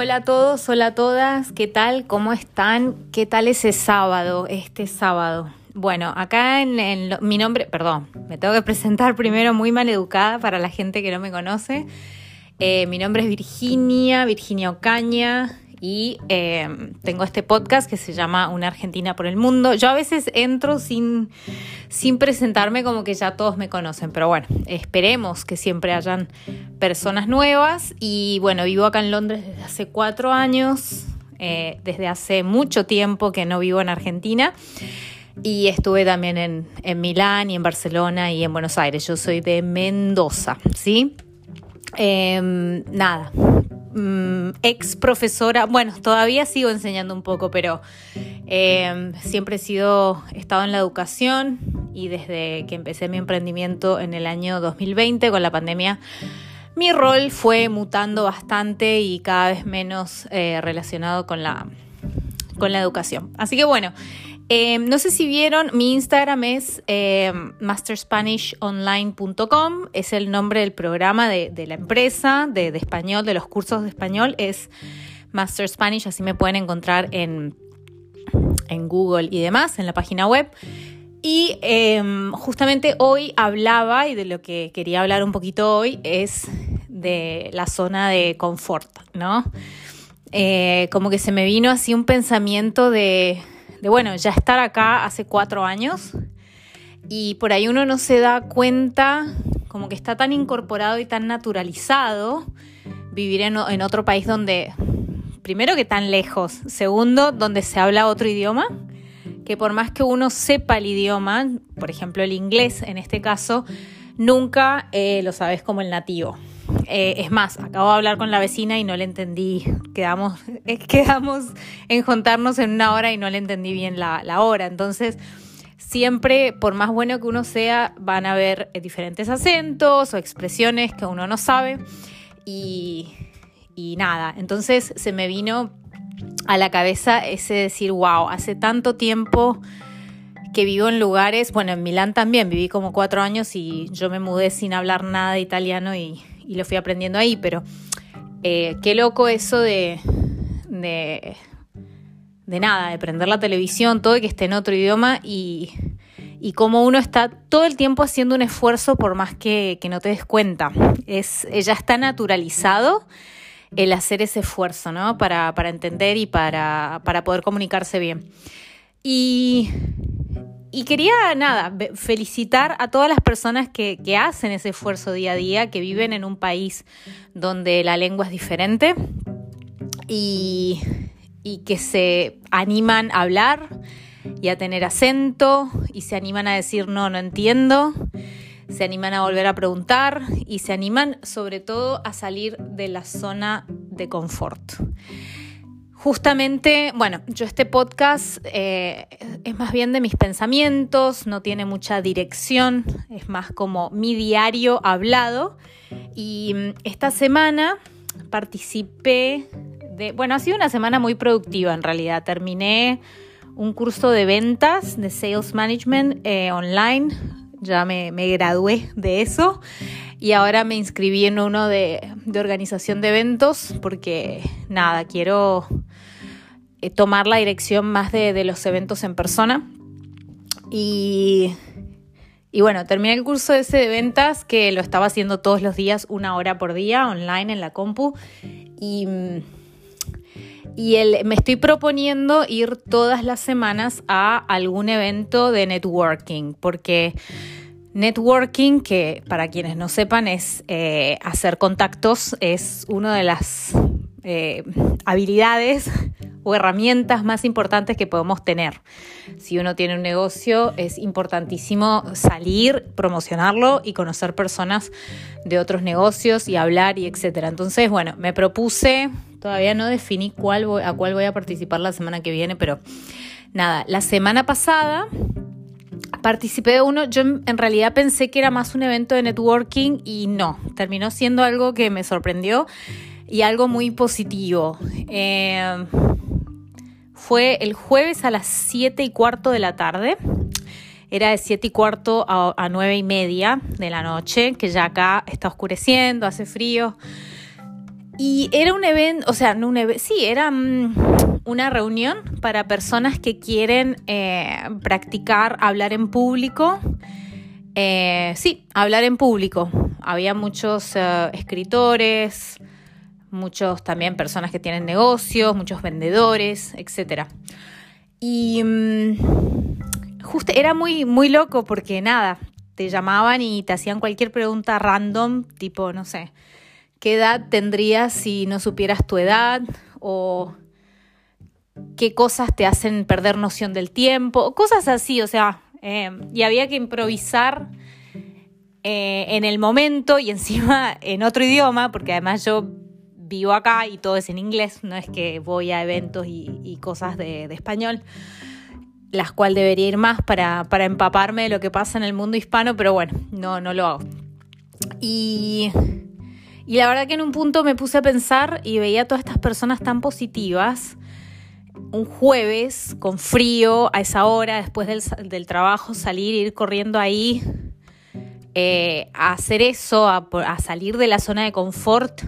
Hola a todos, hola a todas, ¿qué tal? ¿Cómo están? ¿Qué tal ese sábado, este sábado? Bueno, acá en, mi nombre, perdón, me tengo que presentar primero muy mal educada para la gente que no me conoce. Eh, mi nombre es Virginia, Virginia Ocaña, y em, tengo este podcast que se llama Una Argentina por el Mundo. Yo a veces entro sin, sin presentarme como que ya todos me conocen, pero bueno, esperemos que siempre hayan personas nuevas y bueno, vivo acá en Londres desde hace cuatro años, eh, desde hace mucho tiempo que no vivo en Argentina. Y estuve también en, en Milán y en Barcelona y en Buenos Aires. Yo soy de Mendoza, ¿sí? Em, nada, Mm, ex profesora, bueno, todavía sigo enseñando un poco, pero em, siempre he sido, estado en la educación y desde que empecé mi emprendimiento en el año 2020 con la pandemia, mi rol fue mutando bastante y cada vez menos eh, relacionado con la, con la educación. Así que bueno, Em, no sé si vieron, mi Instagram es eh, masterspanishonline.com, es el nombre del programa de, la empresa de, español, de los cursos de español, es Master Spanish, así me pueden encontrar en, en Google y demás, en la página web. Y em, justamente hoy hablaba, y de lo que quería hablar un poquito hoy, es de la zona de confort, ¿no? Eh, como que se me vino así un pensamiento de de bueno, ya estar acá hace cuatro años y por ahí uno no se da cuenta como que está tan incorporado y tan naturalizado vivir en, otro país donde, primero que tan lejos, segundo, donde se habla otro idioma, que por más que uno sepa el idioma, por ejemplo el inglés en este caso, nunca eh, lo sabes como el nativo. Eh, es más, acabo de hablar con la vecina y no le entendí. Quedamos, quedamos en juntarnos en una hora y no le entendí bien la, hora. Entonces, siempre, por más bueno que uno sea, van a haber eh, diferentes acentos o expresiones que uno no sabe. Y, y nada, entonces se me vino a la cabeza ese decir, wow, hace tanto tiempo que vivo en lugares, bueno, en Milán también viví como cuatro años y yo me mudé sin hablar nada de italiano y, y lo fui aprendiendo ahí, pero eh, qué loco eso de, de, de, nada, de prender la televisión, todo y que esté en otro idioma y, y cómo uno está todo el tiempo haciendo un esfuerzo por más que, que no te des cuenta. Es, ya está naturalizado el hacer ese esfuerzo, ¿no? Para, para entender y para, para poder comunicarse bien. Y y quería, nada, felicitar a todas las personas que, hacen ese esfuerzo día a día, que viven en un país donde la lengua es diferente y, y que se animan a hablar y a tener acento y se animan a decir no, no entiendo, se animan a volver a preguntar y se animan sobre todo a salir de la zona de confort. Justamente, bueno, yo este podcast eh, es más bien de mis pensamientos, no tiene mucha dirección, es más como mi diario hablado. Y mm, esta semana participé de, bueno, ha sido una semana muy productiva en realidad. Terminé un curso de ventas, de Sales Management eh, online, ya me, gradué de eso y ahora me inscribí en uno de organización de eventos porque nada, quiero eh, tomar la dirección más de, los eventos en persona. Y, y, bueno, terminé el curso ese de ventas que lo estaba haciendo todos los días, una hora por día, online en la compu. Y, y el, me estoy proponiendo ir todas las semanas a algún evento de networking, porque networking, que para quienes no sepan es eh, hacer contactos, es una de las eh, habilidades o herramientas más importantes que podemos tener. Si uno tiene un negocio, es importantísimo salir, promocionarlo y conocer personas de otros negocios y hablar y etcétera. Entonces, bueno, me propuse, todavía no definí cuál a cuál voy a participar la semana que viene, pero nada, la semana pasada participé de uno, yo en realidad pensé que era más un evento de networking y no, terminó siendo algo que me sorprendió y algo muy positivo. Eh, fue el jueves a las 7 y cuarto de la tarde. Era de 7 y cuarto a, a 9 y media de la noche, que ya acá está oscureciendo, hace frío. Y era un evento, o sea, no un evento, sí, era mm, una reunión para personas que quieren eh, practicar hablar en público. Eh, sí, hablar en público. Había muchos eh, escritores, muchos también personas que tienen negocios, muchos vendedores, etc. Y mm, justo era muy, muy loco porque nada, te llamaban y te hacían cualquier pregunta random, tipo, no sé, ¿qué edad tendrías si no supieras tu edad? O qué cosas te hacen perder noción del tiempo, cosas así, o sea, eh, y había que improvisar eh, en el momento y encima en otro idioma, porque además yo vivo acá y todo es en inglés, no es que voy a eventos y, cosas de, español, las cuales debería ir más para, empaparme de lo que pasa en el mundo hispano, pero bueno, no, no lo hago. Y, y la verdad que en un punto me puse a pensar y veía a todas estas personas tan positivas, un jueves con frío a esa hora, después del, trabajo, salir, ir corriendo ahí, eh, a hacer eso, a, salir de la zona de confort,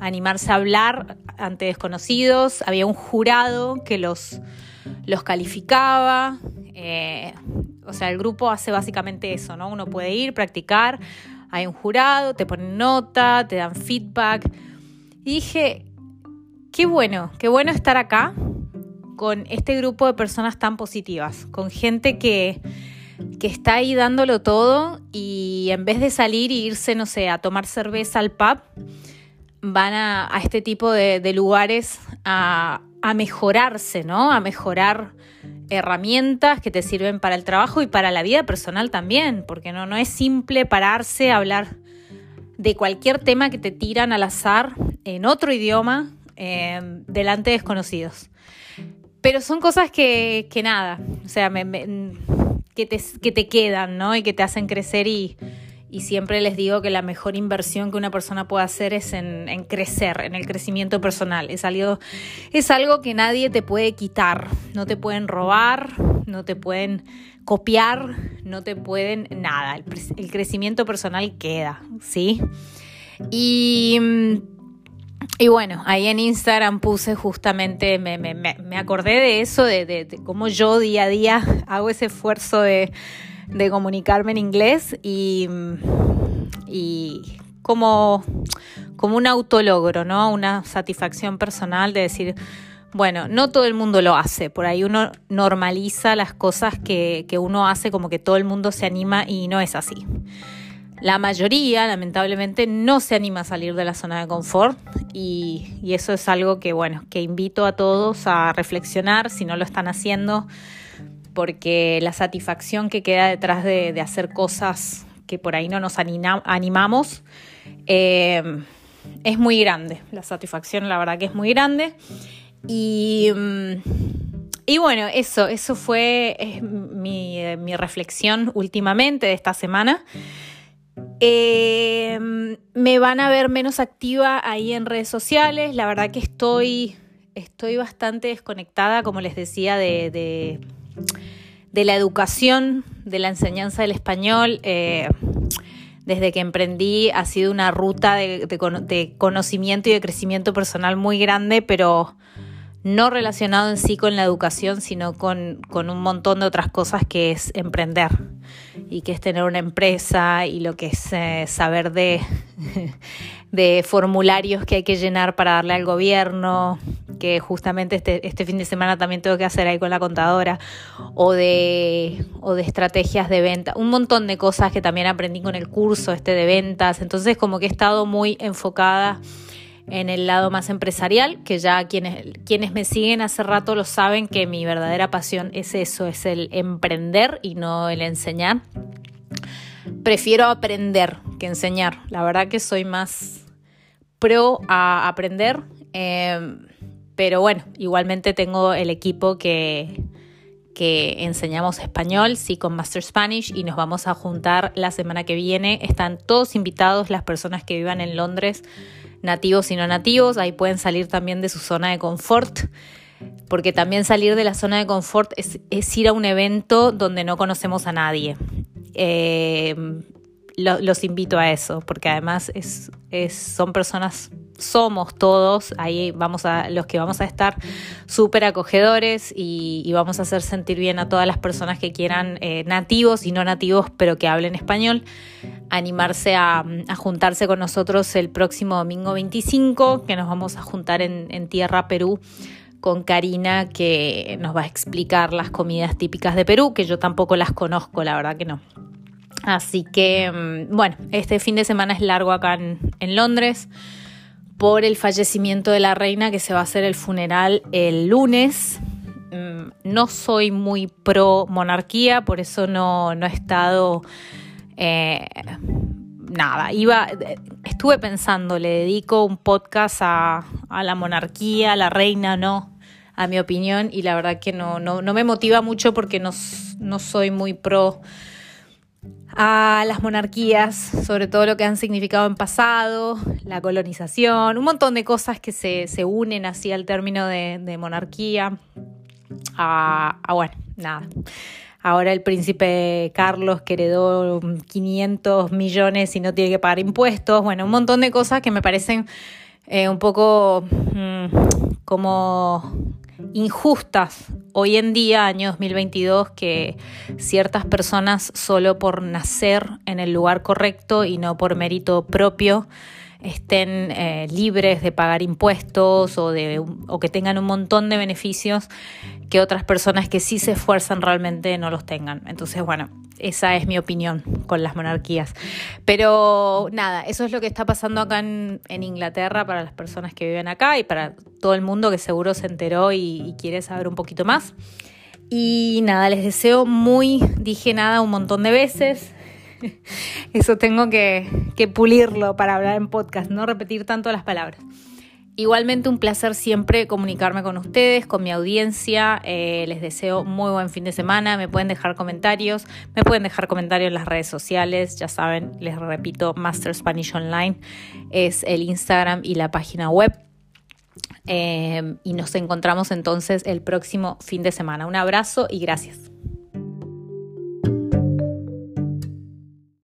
animarse a hablar ante desconocidos. Había un jurado que los, los calificaba. Eh, o sea, el grupo hace básicamente eso, ¿no? Uno puede ir, practicar, hay un jurado, te ponen nota, te dan feedback. Y dije, qué bueno, qué bueno estar acá con este grupo de personas tan positivas, con gente que, que está ahí dándolo todo y en vez de salir e irse, no sé, a tomar cerveza al pub, van a, este tipo de, lugares a, a, mejorarse, ¿no? A mejorar herramientas que te sirven para el trabajo y para la vida personal también, porque no, no es simple pararse a hablar de cualquier tema que te tiran al azar en otro idioma eh, delante de desconocidos. Pero son cosas que, que nada, o sea, que, te, que te quedan, ¿no? Y que te hacen crecer y, y siempre les digo que la mejor inversión que una persona puede hacer es en, crecer, en el crecimiento personal. Es algo, que nadie te puede quitar. No te pueden robar, no te pueden copiar, no te pueden nada. El, crecimiento personal queda, ¿sí? Y mm, y bueno, ahí en Instagram puse justamente, me, acordé de eso, de, cómo yo día a día hago ese esfuerzo de, de comunicarme en inglés y, y como, como un autologro, ¿no? Una satisfacción personal de decir, bueno, no todo el mundo lo hace, por ahí uno normaliza las cosas que, que uno hace como que todo el mundo se anima y no es así. La mayoría, lamentablemente, no se anima a salir de la zona de confort y, eso es algo que, bueno, que invito a todos a reflexionar si no lo están haciendo, porque la satisfacción que queda detrás de, hacer cosas que por ahí no nos animamos eh, es muy grande. La satisfacción, la verdad que es muy grande. Y, mm, y bueno, eso, eso fue mi, reflexión últimamente de esta semana. Eh, me van a ver menos activa ahí en redes sociales. La verdad que estoy, estoy bastante desconectada, como les decía, de, de, la educación, de la enseñanza del español. Eh, desde que emprendí ha sido una ruta de, de, conocimiento y de crecimiento personal muy grande, pero no relacionado en sí con la educación, sino con, un montón de otras cosas que es emprender y que es tener una empresa y lo que es eh, saber de, de formularios que hay que llenar para darle al gobierno, que justamente este, este fin de semana también tengo que hacer ahí con la contadora, o de, o de estrategias de venta, un montón de cosas que también aprendí con el curso este de ventas, entonces como que he estado muy enfocada en el lado más empresarial, que ya quienes, quienes me siguen hace rato lo saben que mi verdadera pasión es eso, es el emprender y no el enseñar. Prefiero aprender que enseñar. La verdad que soy más pro a aprender. Eh, pero bueno, igualmente tengo el equipo que, que enseñamos español, sí, con Master Spanish y nos vamos a juntar la semana que viene. Están todos invitados las personas que vivan en Londres, nativos y no nativos. Ahí pueden salir también de su zona de confort, porque también salir de la zona de confort es, ir a un evento donde no conocemos a nadie. Eh, los invito a eso, porque además es, son personas, somos todos, ahí vamos a, los que vamos a estar súper acogedores y, vamos a hacer sentir bien a todas las personas que quieran, eh, nativos y no nativos, pero que hablen español, animarse a, juntarse con nosotros el próximo domingo 25, que nos vamos a juntar en Tierra Perú con Karina que nos va a explicar las comidas típicas de Perú, que yo tampoco las conozco, la verdad que no. Así que, mm, bueno, este fin de semana es largo acá en, Londres por el fallecimiento de la reina que se va a hacer el funeral el lunes. Mm, no soy muy pro monarquía, por eso no, he estado... Eh, nada, iba, estuve pensando, le dedico un podcast a, la monarquía, a la reina, no, a mi opinión, y la verdad que no, no, me motiva mucho porque no, no soy muy pro a las monarquías, sobre todo lo que han significado en pasado, la colonización, un montón de cosas que se, unen así al término de, monarquía. A, bueno, nada. Ahora el príncipe Carlos que heredó 500 millones y no tiene que pagar impuestos. Bueno, un montón de cosas que me parecen eh, un poco mm, como injustas hoy en día, año 2022, que ciertas personas solo por nacer en el lugar correcto y no por mérito propio estén eh, libres de pagar impuestos o, de, o que tengan un montón de beneficios que otras personas que sí se esfuerzan realmente no los tengan. Entonces, bueno, esa es mi opinión con las monarquías. Pero nada, eso es lo que está pasando acá en, Inglaterra para las personas que viven acá y para todo el mundo que seguro se enteró y, quiere saber un poquito más. Y nada, les deseo muy, dije nada un montón de veces. Eso tengo que, que pulirlo para hablar en podcast, no repetir tanto las palabras. Igualmente un placer siempre comunicarme con ustedes, con mi audiencia. Eh, les deseo muy buen fin de semana. Me pueden dejar comentarios, me pueden dejar comentarios en las redes sociales. Ya saben, les repito, Master Spanish Online es el Instagram y la página web. Eh, y nos encontramos entonces el próximo fin de semana. Un abrazo y gracias.